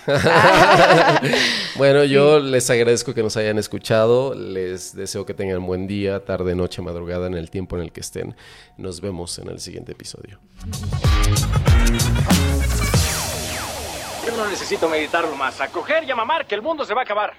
bueno, yo les agradezco que nos hayan escuchado. Les deseo que tengan buen día, tarde, noche, madrugada, en el tiempo en el que estén. Nos vemos en el siguiente episodio. Yo no necesito meditarlo más. A coger y a mamar, que el mundo se va a acabar.